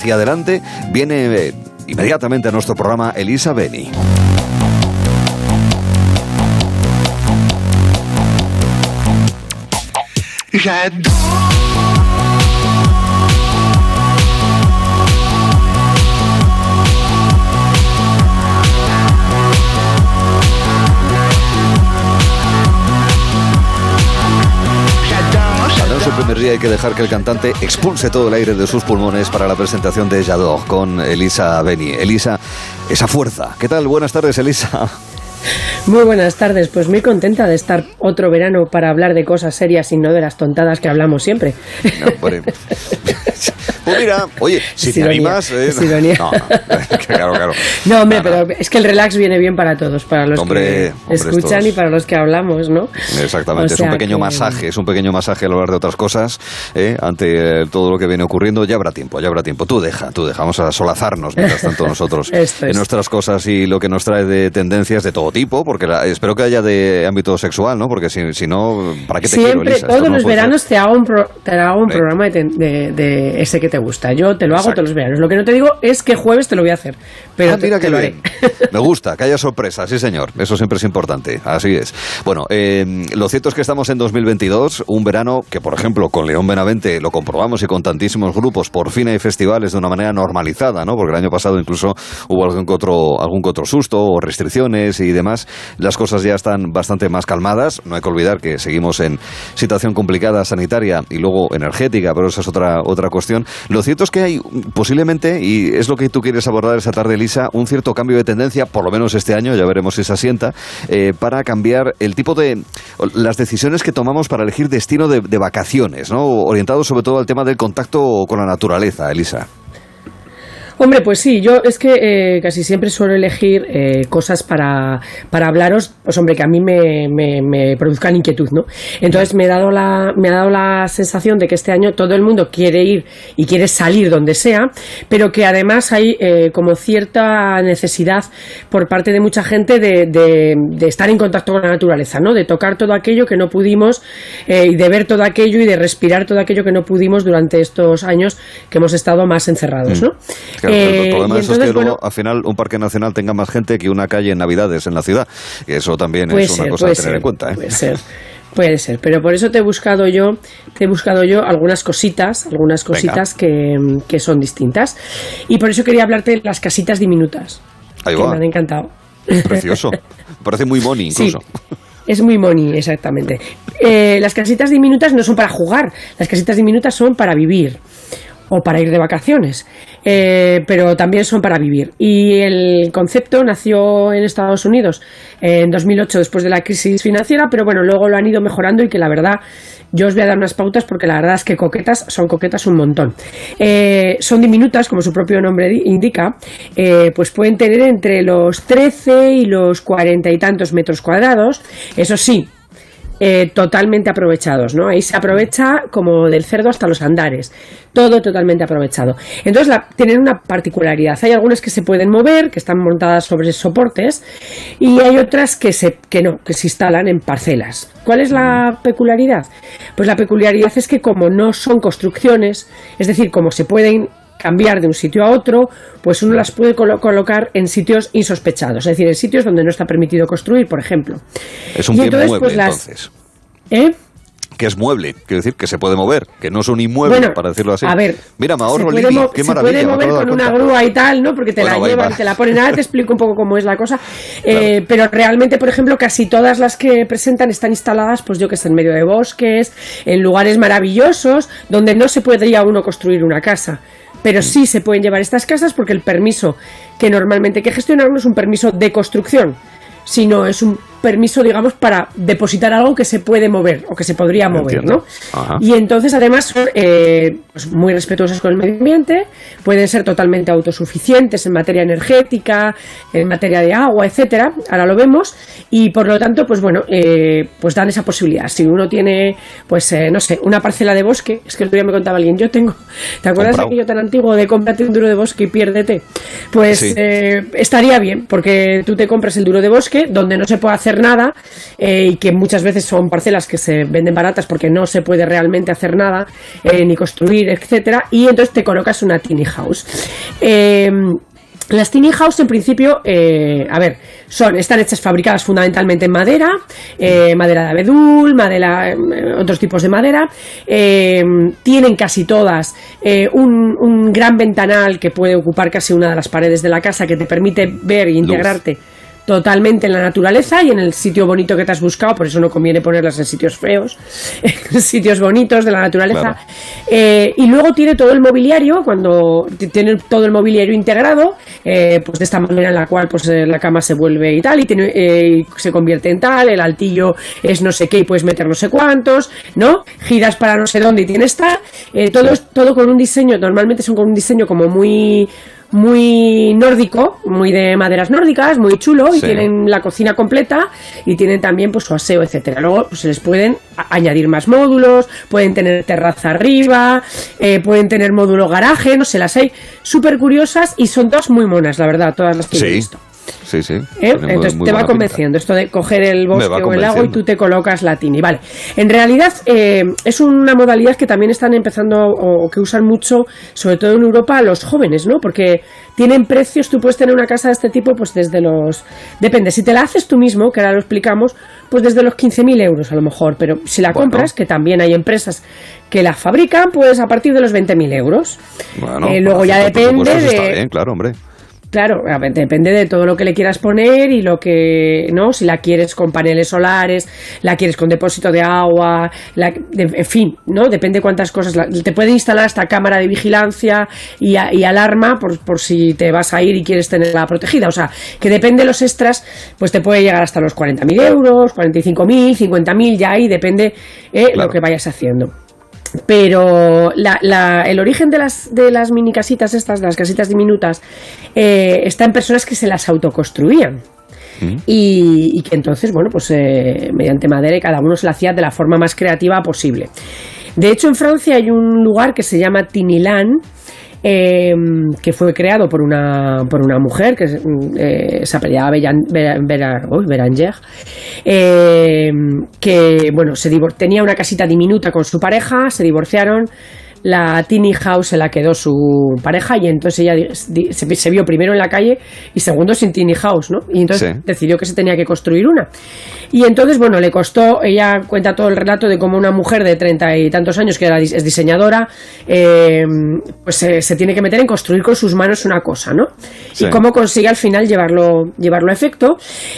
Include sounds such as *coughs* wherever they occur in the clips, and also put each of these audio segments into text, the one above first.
hacia adelante, viene eh, inmediatamente a nuestro programa Elisa Beni. En día hay que dejar que el cantante expulse todo el aire de sus pulmones para la presentación de Jadot con Elisa Beni. Elisa, esa fuerza. ¿Qué tal? Buenas tardes, Elisa. Muy buenas tardes, pues muy contenta de estar otro verano para hablar de cosas serias y no de las tontadas que hablamos siempre. No, *laughs* Pues mira, oye, si te animas. Eh, no, *laughs* claro, claro. No, hombre, pero es que el relax viene bien para todos, para los que escuchan y para los que hablamos, ¿no? Exactamente, es un pequeño masaje, es un pequeño masaje al hablar de otras cosas, ¿eh? ante todo lo que viene ocurriendo. Ya habrá tiempo, ya habrá tiempo. Tú deja, tú deja, vamos a solazarnos mientras tanto nosotros *laughs* en nuestras cosas y lo que nos trae de tendencias de todo tipo, porque espero que haya de ámbito sexual, ¿no? Porque si, si no, ¿para qué te Siempre, quiero, Elisa? todos los veranos te hago un, te hago un programa de, de ese que te gusta. Yo te lo hago todos los veranos. Lo que no te digo es que jueves te lo voy a hacer. Pero ah, mira que lo haré. *laughs* Me gusta, que haya sorpresa, sí señor. Eso siempre es importante. Así es. Bueno, eh, lo cierto es que estamos en 2022, un verano que, por ejemplo, con León Benavente lo comprobamos y con tantísimos grupos, por fin hay festivales de una manera normalizada, ¿no? Porque el año pasado incluso hubo algún que otro, algún otro susto o restricciones y demás. Las cosas ya están bastante más calmadas. No hay que olvidar que seguimos en situación complicada sanitaria y luego energética, pero esa es otra, otra cuestión. Lo cierto es que hay posiblemente, y es lo que tú quieres abordar esta tarde, Elisa, un cierto cambio de tendencia, por lo menos este año, ya veremos si se asienta, eh, para cambiar el tipo de. las decisiones que tomamos para elegir destino de, de vacaciones, ¿no? Orientado sobre todo al tema del contacto con la naturaleza, Elisa. Hombre, pues sí, yo es que eh, casi siempre suelo elegir eh, cosas para, para hablaros, pues hombre, que a mí me, me, produzcan inquietud, ¿no? Entonces me, he dado la, me ha dado la sensación de que este año todo el mundo quiere ir y quiere salir donde sea, pero que además hay eh, como cierta necesidad por parte de mucha gente de, de, estar en contacto con la naturaleza, ¿no? De tocar todo aquello que no pudimos y de ver todo aquello y de respirar todo aquello que no pudimos durante estos años que hemos estado más encerrados, mm. ¿no? El eh, problema de eso es que luego, al final, un parque nacional tenga más gente que una calle en Navidades en la ciudad. Y eso también es una cosa a tener en cuenta. ¿eh? Puede ser. Puede ser, pero por eso te he buscado yo, te he buscado yo algunas cositas, algunas cositas que, que, son distintas. Y por eso quería hablarte de las casitas diminutas. Ahí que me han encantado. Precioso. *laughs* Parece muy money incluso. Es muy money, exactamente. Eh, las casitas diminutas no son para jugar, las casitas diminutas son para vivir o para ir de vacaciones, eh, pero también son para vivir. Y el concepto nació en Estados Unidos en 2008 después de la crisis financiera, pero bueno, luego lo han ido mejorando y que la verdad yo os voy a dar unas pautas porque la verdad es que coquetas son coquetas un montón. Eh, son diminutas, como su propio nombre indica, eh, pues pueden tener entre los 13 y los 40 y tantos metros cuadrados. Eso sí, eh, totalmente aprovechados, ¿no? Ahí se aprovecha como del cerdo hasta los andares, todo totalmente aprovechado. Entonces tienen una particularidad. Hay algunas que se pueden mover, que están montadas sobre soportes, y hay otras que se que no, que se instalan en parcelas. ¿Cuál es la peculiaridad? Pues la peculiaridad es que como no son construcciones, es decir, como se pueden cambiar de un sitio a otro, pues uno las puede colocar en sitios insospechados, es decir, en sitios donde no está permitido construir, por ejemplo. Es un bien mueble, pues, entonces. ¿Eh? que es mueble, quiero decir que se puede mover, que no es un inmueble, para decirlo así. A ver, mira, me ahorro qué maravilla. Se puede mover con una grúa y tal, ¿no? Porque te la llevan, te la ponen. Ahora te explico un poco cómo es la cosa. *laughs* Eh, pero realmente, por ejemplo, casi todas las que presentan están instaladas, pues yo que sé, en medio de bosques, en lugares maravillosos, donde no se podría uno construir una casa pero sí se pueden llevar estas casas porque el permiso que normalmente hay que gestionar no es un permiso de construcción, sino es un permiso, digamos, para depositar algo que se puede mover o que se podría mover, ¿no? Y entonces, además, son eh, pues muy respetuosas con el medio ambiente, pueden ser totalmente autosuficientes en materia energética, en materia de agua, etcétera. Ahora lo vemos y, por lo tanto, pues bueno, eh, pues dan esa posibilidad. Si uno tiene, pues eh, no sé, una parcela de bosque, es que el otro día me contaba alguien, yo tengo, ¿te acuerdas de aquello tan antiguo de cómprate un duro de bosque y piérdete? Pues estaría bien, porque tú te compras el duro de bosque donde no se puede hacer hacer nada eh, y que muchas veces son parcelas que se venden baratas porque no se puede realmente hacer nada, eh, ni construir, etcétera, y entonces te colocas una tiny house. Eh, las tiny house, en principio, eh, a ver, son, están hechas fabricadas fundamentalmente en madera, eh, madera de abedul, madera, eh, otros tipos de madera. Eh, tienen casi todas un, un gran ventanal que puede ocupar casi una de las paredes de la casa que te permite ver e integrarte totalmente en la naturaleza y en el sitio bonito que te has buscado, por eso no conviene ponerlas en sitios feos, *laughs* en sitios bonitos de la naturaleza. Claro. Eh, y luego tiene todo el mobiliario, cuando tiene todo el mobiliario integrado, eh, pues de esta manera en la cual pues eh, la cama se vuelve y tal, y tiene, eh, y se convierte en tal, el altillo es no sé qué y puedes meter no sé cuántos, ¿no? Giras para no sé dónde y tienes tal, eh, todo, es- todo con un diseño, normalmente son con un diseño como muy muy nórdico, muy de maderas nórdicas, muy chulo, y tienen la cocina completa y tienen también pues su aseo, etcétera. Luego pues, se les pueden añadir más módulos, pueden tener terraza arriba, eh, pueden tener módulo garaje, no sé, las hay súper curiosas y son todas muy monas, la verdad, todas las que he visto. Sí, sí. ¿eh? Entonces muy te va convenciendo esto de coger el bosque o el lago y tú te colocas la tini. Vale. En realidad eh, es una modalidad que también están empezando o, o que usan mucho, sobre todo en Europa, los jóvenes, ¿no? Porque tienen precios, tú puedes tener una casa de este tipo, pues desde los. Depende, si te la haces tú mismo, que ahora lo explicamos, pues desde los 15.000 euros a lo mejor. Pero si la Bueno. compras, que también hay empresas que la fabrican, pues a partir de los 20.000 euros. Bueno, Eh, luego para ya depende de. Está bien, claro, hombre. Claro, a ver, depende de todo lo que le quieras poner y lo que, ¿no? Si la quieres con paneles solares, la quieres con depósito de agua, la- de- en fin, ¿no? Depende cuántas cosas. La- te puede instalar hasta cámara de vigilancia y, a- y alarma por, por si te vas a ir y quieres tenerla protegida. O sea, que depende de los extras, pues te puede llegar hasta los 40.000 euros, 45.000, 50.000, ya ahí depende eh, Claro. lo que vayas haciendo. Pero la- la- el origen de las, de las mini casitas estas, de las casitas diminutas, eh, está en personas que se las autoconstruían. Y, y que entonces, bueno, pues eh, mediante madera y cada uno se la hacía de la forma más creativa posible. De hecho, en Francia hay un lugar que se llama Tinilan, eh, que fue creado por una, por una mujer que eh, se apellidaba Beranger, eh, que bueno, se tenía una casita diminuta con su pareja, se divorciaron. La tiny house se la quedó su pareja y entonces ella se, se vio primero en la calle y segundo sin tiny house, ¿no? Y entonces Sí. decidió que se tenía que construir una. Y entonces, bueno, le costó, ella cuenta todo el relato de cómo una mujer de treinta y tantos años, que era, es diseñadora, eh, pues se, se tiene que meter en construir con sus manos una cosa, ¿no? Sí. Y cómo consigue al final llevarlo, llevarlo a efecto.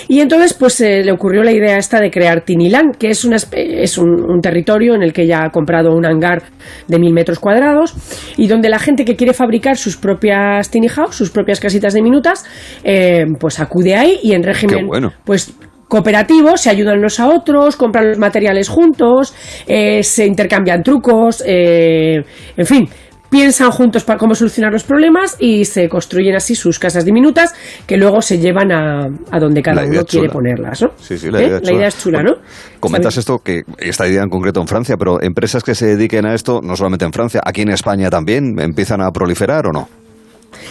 Y entonces, pues eh, le ocurrió la idea esta de crear Tiniland, que es, una, es un, un territorio en el que ella ha comprado un hangar de mil metros cuadrados y donde la gente que quiere fabricar sus propias tiny house, sus propias casitas diminutas, eh, pues acude ahí y en régimen, bueno. pues cooperativo, se ayudan unos a otros, compran los materiales juntos, eh, se intercambian trucos, eh, en fin, piensan juntos para cómo solucionar los problemas y se construyen así sus casas diminutas que luego se llevan a, a donde cada uno quiere chula. ponerlas, ¿no? Sí, sí, la ¿Eh? idea es La chula. idea es chula, Bueno, ¿no? Comentas esto, que esta idea en concreto en Francia, pero empresas que se dediquen a esto, no solamente en Francia, aquí en España también, ¿empiezan a proliferar o no?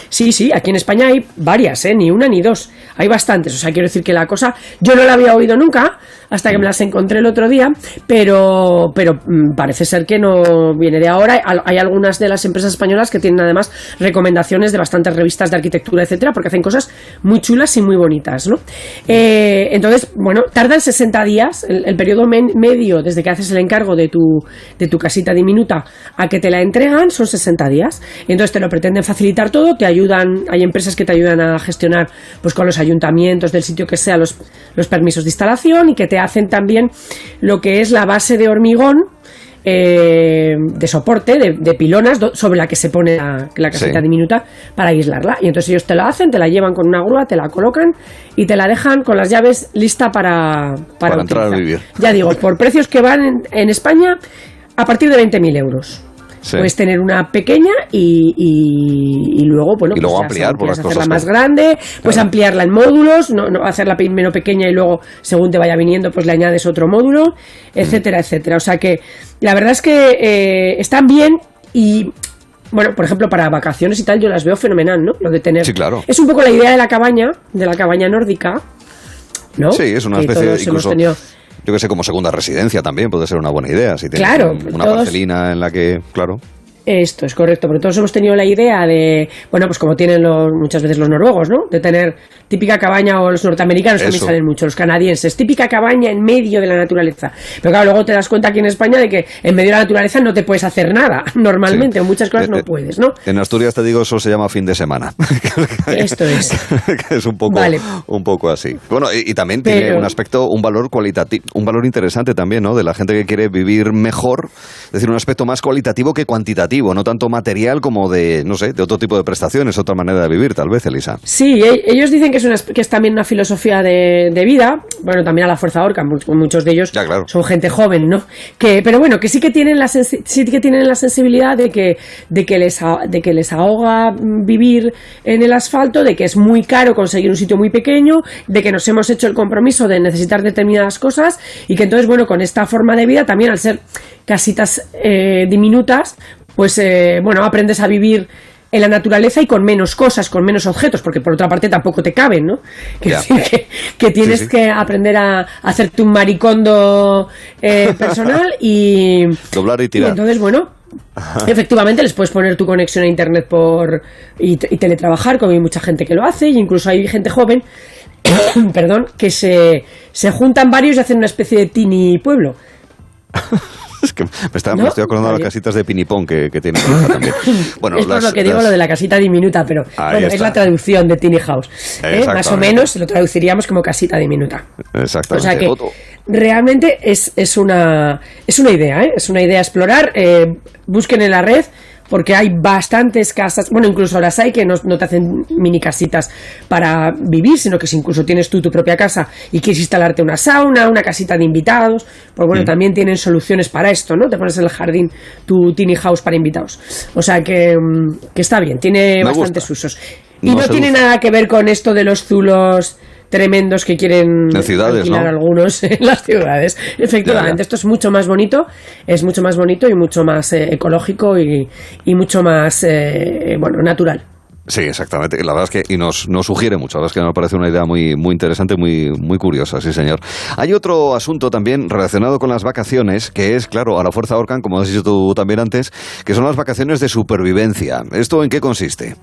Sí, sí, aquí en España hay varias, ¿eh? ni una ni dos. Hay bastantes. O sea, quiero decir que la cosa. Yo no la había oído nunca hasta que me las encontré el otro día, pero, pero mm, parece ser que no viene de ahora. Hay- Hay algunas de las empresas españolas que tienen además recomendaciones de bastantes revistas de arquitectura, etcétera, porque hacen cosas muy chulas y muy bonitas, ¿no? Eh, entonces, bueno, tardan 60 días, el, el periodo men- medio desde que haces el encargo de tu, de tu casita diminuta a que te la entregan son 60 días. Entonces te lo pretenden facilitar todo, te ayudan, hay empresas que te ayudan a gestionar pues con los ayuntamientos del sitio que sea los, los permisos de instalación y que te hacen también lo que es la base de hormigón eh, de soporte, de, de pilonas sobre la que se pone la, la casita Sí. diminuta para aislarla. Y entonces ellos te la hacen, te la llevan con una grúa, te la colocan y te la dejan con las llaves lista para, para, Para entrar a vivir. Ya digo, por precios que van en, en España a partir de 20.000 euros. Sí. Puedes tener una pequeña y, y- y luego, bueno, Y luego pues ampliar por las quieres cosas hacerla más grande, puedes Claro. ampliarla en módulos, no, no hacerla primero pequeña y luego, según te vaya viniendo, pues le añades otro módulo, etcétera, etcétera. O sea que la verdad es que eh, están bien y. Bueno, por ejemplo, para vacaciones y tal, yo las veo fenomenal, ¿no? Lo de tener. Sí, claro. Es un poco la idea de la cabaña, de la cabaña nórdica, ¿no? Sí, es una especie de incluso, yo que sé, como segunda residencia también puede ser una buena idea. Si tienes claro, una parcelina en la que, claro. Esto es correcto, porque todos hemos tenido la idea de, bueno, pues como tienen los, muchas veces los noruegos, ¿no? De tener típica cabaña, o los norteamericanos también salen mucho, los canadienses, típica cabaña en medio de la naturaleza. Pero claro, luego te das cuenta aquí en España de que en medio de la naturaleza no te puedes hacer nada, *laughs* normalmente, o muchas cosas eh, no eh, puedes, ¿no? En Asturias te digo, eso se llama fin de semana. *laughs* Esto es. *laughs* es un poco, un poco así. Bueno, y, también tiene un aspecto, un valor cualitativo, un valor interesante también, ¿no? De la gente que quiere vivir mejor, es decir, un aspecto más cualitativo que cuantitativo, no tanto material como de, no sé, de otro tipo de prestaciones, otra manera de vivir, tal vez, Elisa. Sí, e-, ellos dicen que es, una, que es también una filosofía de, vida, bueno, también a la Fuerza Orca, muchos de ellos son gente joven, ¿no? Que, pero bueno, que sí que tienen la, sí que tienen la sensibilidad de que, de, que les, de que les ahoga vivir en el asfalto, de que es muy caro conseguir un sitio muy pequeño, de que nos hemos hecho el compromiso de necesitar determinadas cosas y que entonces, bueno, con esta forma de vida, también al ser casitas eh, diminutas, pues eh, bueno, aprendes a vivir en la naturaleza y con menos cosas, con menos objetos, porque por otra parte tampoco te caben, ¿no? Que, que, tienes que aprender a, hacerte un maricondo eh, *laughs* personal y... Doblar y tirar. entonces, bueno, efectivamente les puedes poner tu conexión a internet por y, teletrabajar, como hay mucha gente que lo hace, y incluso hay gente joven, *coughs* perdón, que se, se juntan varios y hacen una especie de tini pueblo. *laughs* es que me, estoy acordando de las casitas de pinipón que, que tiene también. *laughs* Bueno, es por lo que digo lo de la casita diminuta, pero es la traducción de Tiny House. ¿eh? Más o menos lo traduciríamos como casita diminuta. Exactamente. O sea que realmente es, es, una, es una idea, ¿eh? es una idea explorar. Eh, busquen en la red porque hay bastantes casas, bueno, incluso las hay que no, te hacen mini casitas para vivir, sino que si incluso tienes tú tu propia casa y quieres instalarte una sauna, una casita de invitados, pues bueno, mm. también tienen soluciones para esto, ¿no? Te pones en el jardín tu tiny house para invitados. O sea que, mm, está bien, tiene bastantes usos. Y no, tiene nada que ver con esto de los zulos tremendos que quieren alquilar algunos *laughs* en las ciudades. Efectivamente, esto es mucho más bonito, es mucho más bonito y mucho más eh, ecológico y, mucho más eh, bueno natural. Sí, exactamente. La verdad es que y nos, nos sugiere mucho. La verdad es que me parece una idea muy, muy interesante, muy, muy curiosa, sí, señor. Hay otro asunto también relacionado con las vacaciones, que es, claro, a la Fuerza Orcan, como has dicho tú también antes, que son las vacaciones de supervivencia. ¿Esto en qué consiste?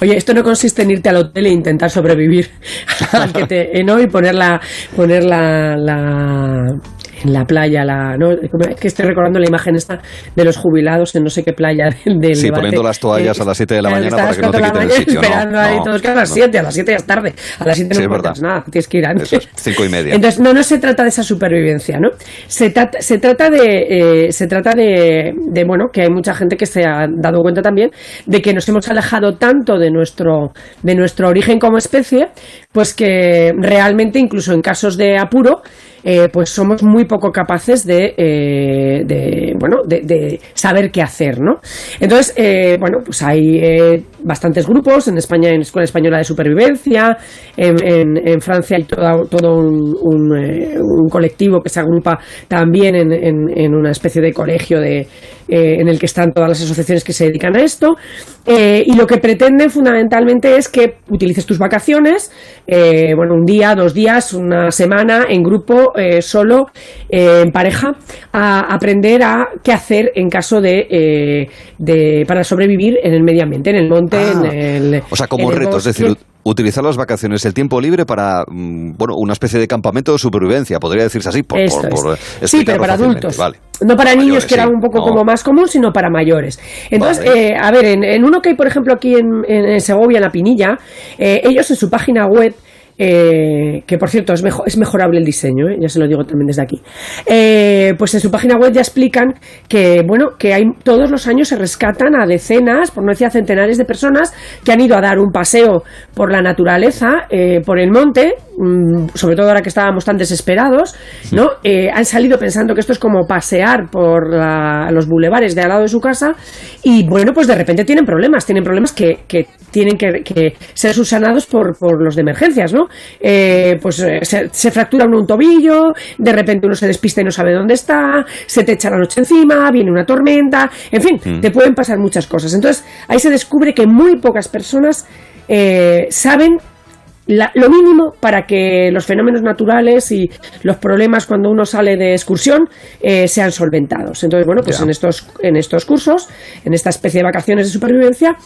Oye, esto no consiste en irte al hotel e intentar sobrevivir *laughs* al que te, *laughs* ¿no? y poner la, poner la, la en la playa, la, ¿no? Es que estoy recordando la imagen esta de los jubilados en no sé qué playa *laughs* del Sí, poniendo las toallas a las 7 de la mañana para que no te quiten el sitio. Esperando ahí todos, que a las 7, a las 7 ya es tarde, a las 7 no sí, nada, tienes que ir antes. Eso, cinco y media. Entonces, no, no se trata de esa supervivencia, ¿no? Se, trata, se trata de, eh, se trata de, de, bueno, que hay mucha gente que se ha dado cuenta también de que nos hemos alejado tanto de nuestro, de nuestro origen como especie, pues que realmente, incluso en casos de apuro, eh, pues somos muy poco capaces de, eh, bueno, de, saber qué hacer, ¿no? Entonces, eh, bueno, pues hay bastantes grupos, en España hay Escuela Española de Supervivencia, en, Francia hay todo, un, colectivo que se agrupa también en, una especie de colegio de, en el que están todas las asociaciones que se dedican a esto, y lo que pretenden fundamentalmente es que utilices tus vacaciones, bueno, un día, dos días, una semana, en grupo, eh, solo, eh, en pareja, a aprender a qué hacer en caso de, eh, de para sobrevivir en el medio ambiente, en el monte, en ah. el. O sea, como reto, es decir utilizar las vacaciones, el tiempo libre para, mm, bueno, una especie de campamento de supervivencia, podría decirse así, por, Sí, pero para adultos. No para, niños, que era un poco como más común, sino para mayores. Entonces, a ver, en, uno que hay, por ejemplo, aquí en, Segovia, en La Pinilla, ellos en su página web eh, que por cierto es, es mejorable el diseño, ¿eh? ya se lo digo también desde aquí. Eh, pues en su página web ya explican que, bueno, que hay, todos los años se rescatan a decenas, por no decir a centenares de personas que han ido a dar un paseo por la naturaleza, por el monte, sobre todo ahora que estábamos tan desesperados, ¿no? han salido pensando que esto es como pasear por los bulevares de al lado de su casa y, bueno, pues de repente tienen problemas, tienen problemas que, que tienen que, ser subsanados por, por los de emergencias, ¿no? Eh, pues eh, se, fractura uno un tobillo, de repente uno se despista y no sabe dónde está, se te echa la noche encima, viene una tormenta, en fin, mm. te pueden pasar muchas cosas. Entonces ahí se descubre que muy pocas personas eh, saben lo mínimo para que los fenómenos naturales y los problemas cuando uno sale de excursión eh, sean solventados. Entonces, bueno, pues en estos, en estos cursos, en esta especie de vacaciones de supervivencia,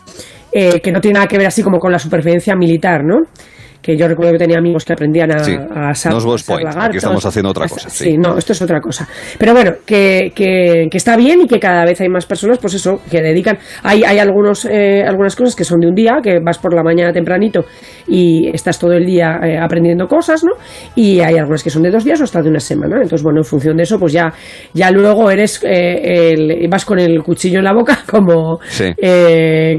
eh, que no tiene nada que ver así como con la supervivencia militar, ¿no? Que yo recuerdo que tenía amigos que aprendían a, sí. a, no Aquí estamos haciendo otra cosa. Sí. no, esto es otra cosa. Pero bueno, que, que, está bien y que cada vez hay más personas, pues eso, que dedican. Hay, hay algunos, eh, algunas cosas que son de un día, que vas por la mañana tempranito y estás todo el día eh, aprendiendo cosas, ¿no? Y hay algunas que son de dos días o hasta de una semana. Entonces, bueno, en función de eso, pues ya, ya luego eres, eh, el, vas con el cuchillo en la boca *laughs* como,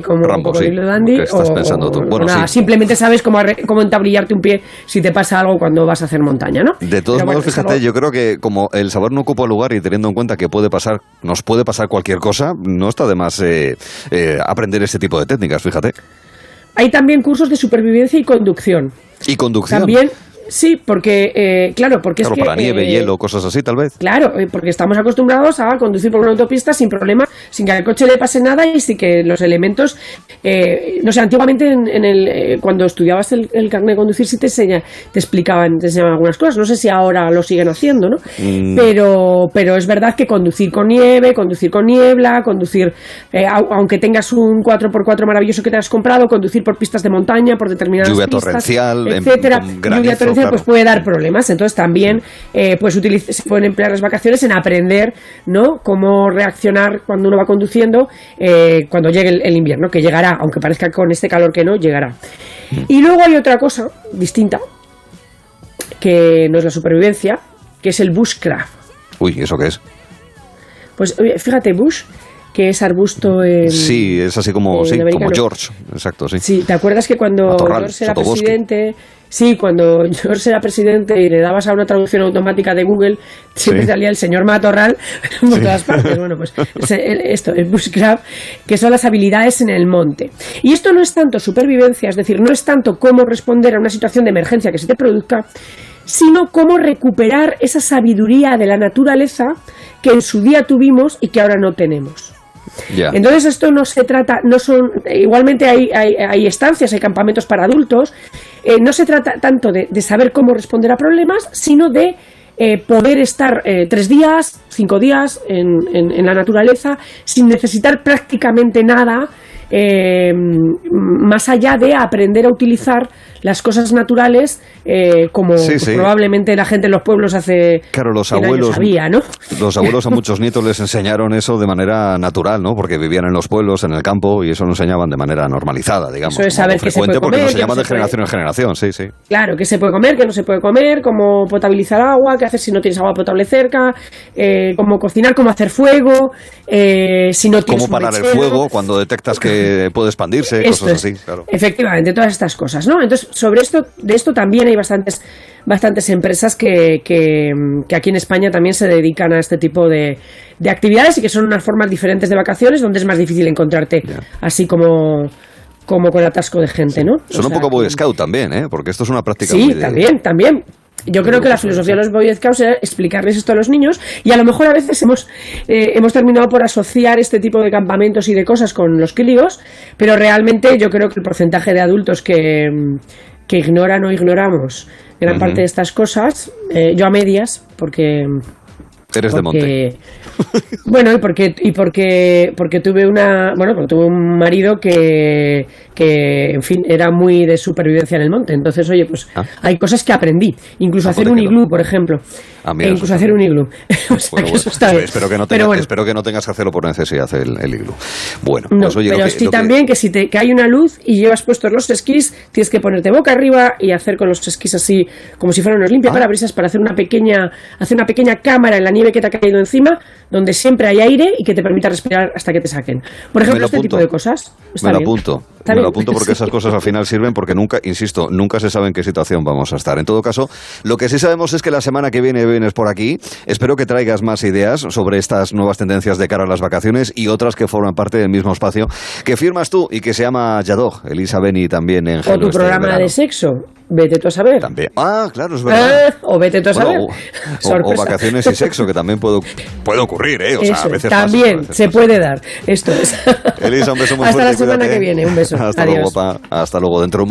como Rambo, sí. Dandy. estás pensando tú? Bueno, nada, simplemente sabes cómo, cómo brillarte un pie si te pasa algo cuando vas a hacer montaña, ¿no? De todos modos, fíjate, yo creo que como el sabor no ocupa lugar y teniendo en cuenta que puede pasar, nos puede pasar cualquier cosa, no está de más eh, eh, aprender ese tipo de técnicas, fíjate. Hay también cursos de supervivencia y conducción. Y conducción. También Sí, porque, eh, claro, porque claro, es que... para nieve, eh, hielo, cosas así, tal vez. Claro, eh, porque estamos acostumbrados a conducir por una autopista sin problema, sin que al coche le pase nada y sin que los elementos... no sé, antiguamente en, el, cuando estudiabas el, carnet de conducir sí te, enseña, te, explicaban, te enseñaban algunas cosas. No sé si ahora lo siguen haciendo, ¿no? Mm. Pero, pero es verdad que conducir con nieve, conducir con niebla, conducir, aunque tengas un 4x4 maravilloso que te has comprado, conducir por pistas de montaña, por determinadas lluvia pistas, torrencial, etcétera, lluvia torrencial, pues puede dar problemas. Entonces también eh, pues se pueden emplear las vacaciones en aprender ¿no? cómo reaccionar cuando uno va conduciendo eh, cuando llegue el, invierno, que llegará, aunque parezca con este calor que no, llegará. Y luego hay otra cosa distinta, que no es la supervivencia, que es el bushcraft. Uy, ¿eso qué es? Pues fíjate, bush que es arbusto en, Sí, es así como, sí, como George, exacto, sí. Sí, ¿te acuerdas que cuando George era presidente Sí, cuando George era presidente y le dabas a una traducción automática de Google, siempre salía el señor Matorral *laughs* por todas partes. Bueno, pues esto, el bushcraft, que son las habilidades en el monte. Y esto no es tanto supervivencia, es decir, no es tanto cómo responder a una situación de emergencia que se te produzca, sino cómo recuperar esa sabiduría de la naturaleza que en su día tuvimos y que ahora no tenemos. Entonces esto no se trata, no son, igualmente hay, hay, estancias, hay campamentos para adultos, eh, no se trata tanto de, saber cómo responder a problemas, sino de eh, poder estar eh, tres días, cinco días en, en, la naturaleza sin necesitar prácticamente nada eh, más allá de aprender a utilizar las cosas naturales eh, como pues, probablemente la gente en los pueblos hace claro los abuelos sabía, ¿no? los abuelos a *laughs* muchos nietos les enseñaron eso de manera natural no porque vivían en los pueblos en el campo y eso lo enseñaban de manera normalizada digamos eso es saber qué se puede comer, porque se llama de generación en generación sí sí. Claro qué se puede comer qué no se puede comer cómo potabilizar agua qué hacer si no tienes agua potable cerca eh, cómo cocinar cómo hacer fuego eh, si no tienes cómo parar el fuego cuando detectas que puede expandirse cosas así claro efectivamente todas estas cosas no entonces sobre esto de esto también hay bastantes, bastantes empresas que, que, aquí en España también se dedican a este tipo de, de, actividades y que son unas formas diferentes de vacaciones donde es más difícil encontrarte así como como con atasco de gente, ¿no? Son un poco Boy Scout también, ¿eh? Porque esto es una práctica Sí, también, también. Yo creo que la filosofía de los Boy Scouts era explicarles esto a los niños y a lo mejor a veces hemos, eh, hemos terminado por asociar este tipo de campamentos y de cosas con los críos, pero realmente yo creo que el porcentaje de adultos que, que ignoran o ignoramos gran parte de estas cosas, eh, yo a medias, porque Eres de monte. *laughs* Bueno, y porque, y porque, porque tuve una, bueno, porque tuve un marido que, que, en fin, era muy de supervivencia en el monte. Entonces, oye, pues ah. hay cosas que aprendí. Incluso ah, hacer un iglú, por ejemplo. Ah, e incluso hacer un iglú. *laughs* Espero que, no espero que no tengas que hacerlo por necesidad el, el iglú. Bueno, pues oye, pero sí también que... si te, que hay una luz y llevas puestos los esquís, tienes que ponerte boca arriba y hacer con los esquís así, como si fueran unos limpiaparabrisas, para hacer una pequeña, hacer una pequeña cámara en la nieve que te ha caído encima, donde siempre hay aire y que te permita respirar hasta que te saquen. Por ejemplo, este tipo de cosas. me lo apunto. me lo apunto porque *laughs* esas cosas al final sirven porque nunca, insisto, nunca se sabe en qué situación vamos a estar. En todo caso, lo que sí sabemos es que la semana que viene vienes por aquí. Espero que traigas más ideas sobre estas nuevas tendencias de cara a las vacaciones y otras que forman parte del mismo espacio que firmas tú y que se llama Yadog, Elisa Beni también en O tu este programa de sexo. Vete tú a saber. También. Ah, claro, es verdad. Eh, o vete tú a saber. o, *laughs* vacaciones y sexo, que también puede, puede ocurrir, ¿eh? O sea, a veces También se puede dar. Esto es. Elisa, un beso muy Hasta *laughs* fuerte. Hasta la semana que viene. Un beso. *laughs* Hasta luego, pa. Hasta luego. Dentro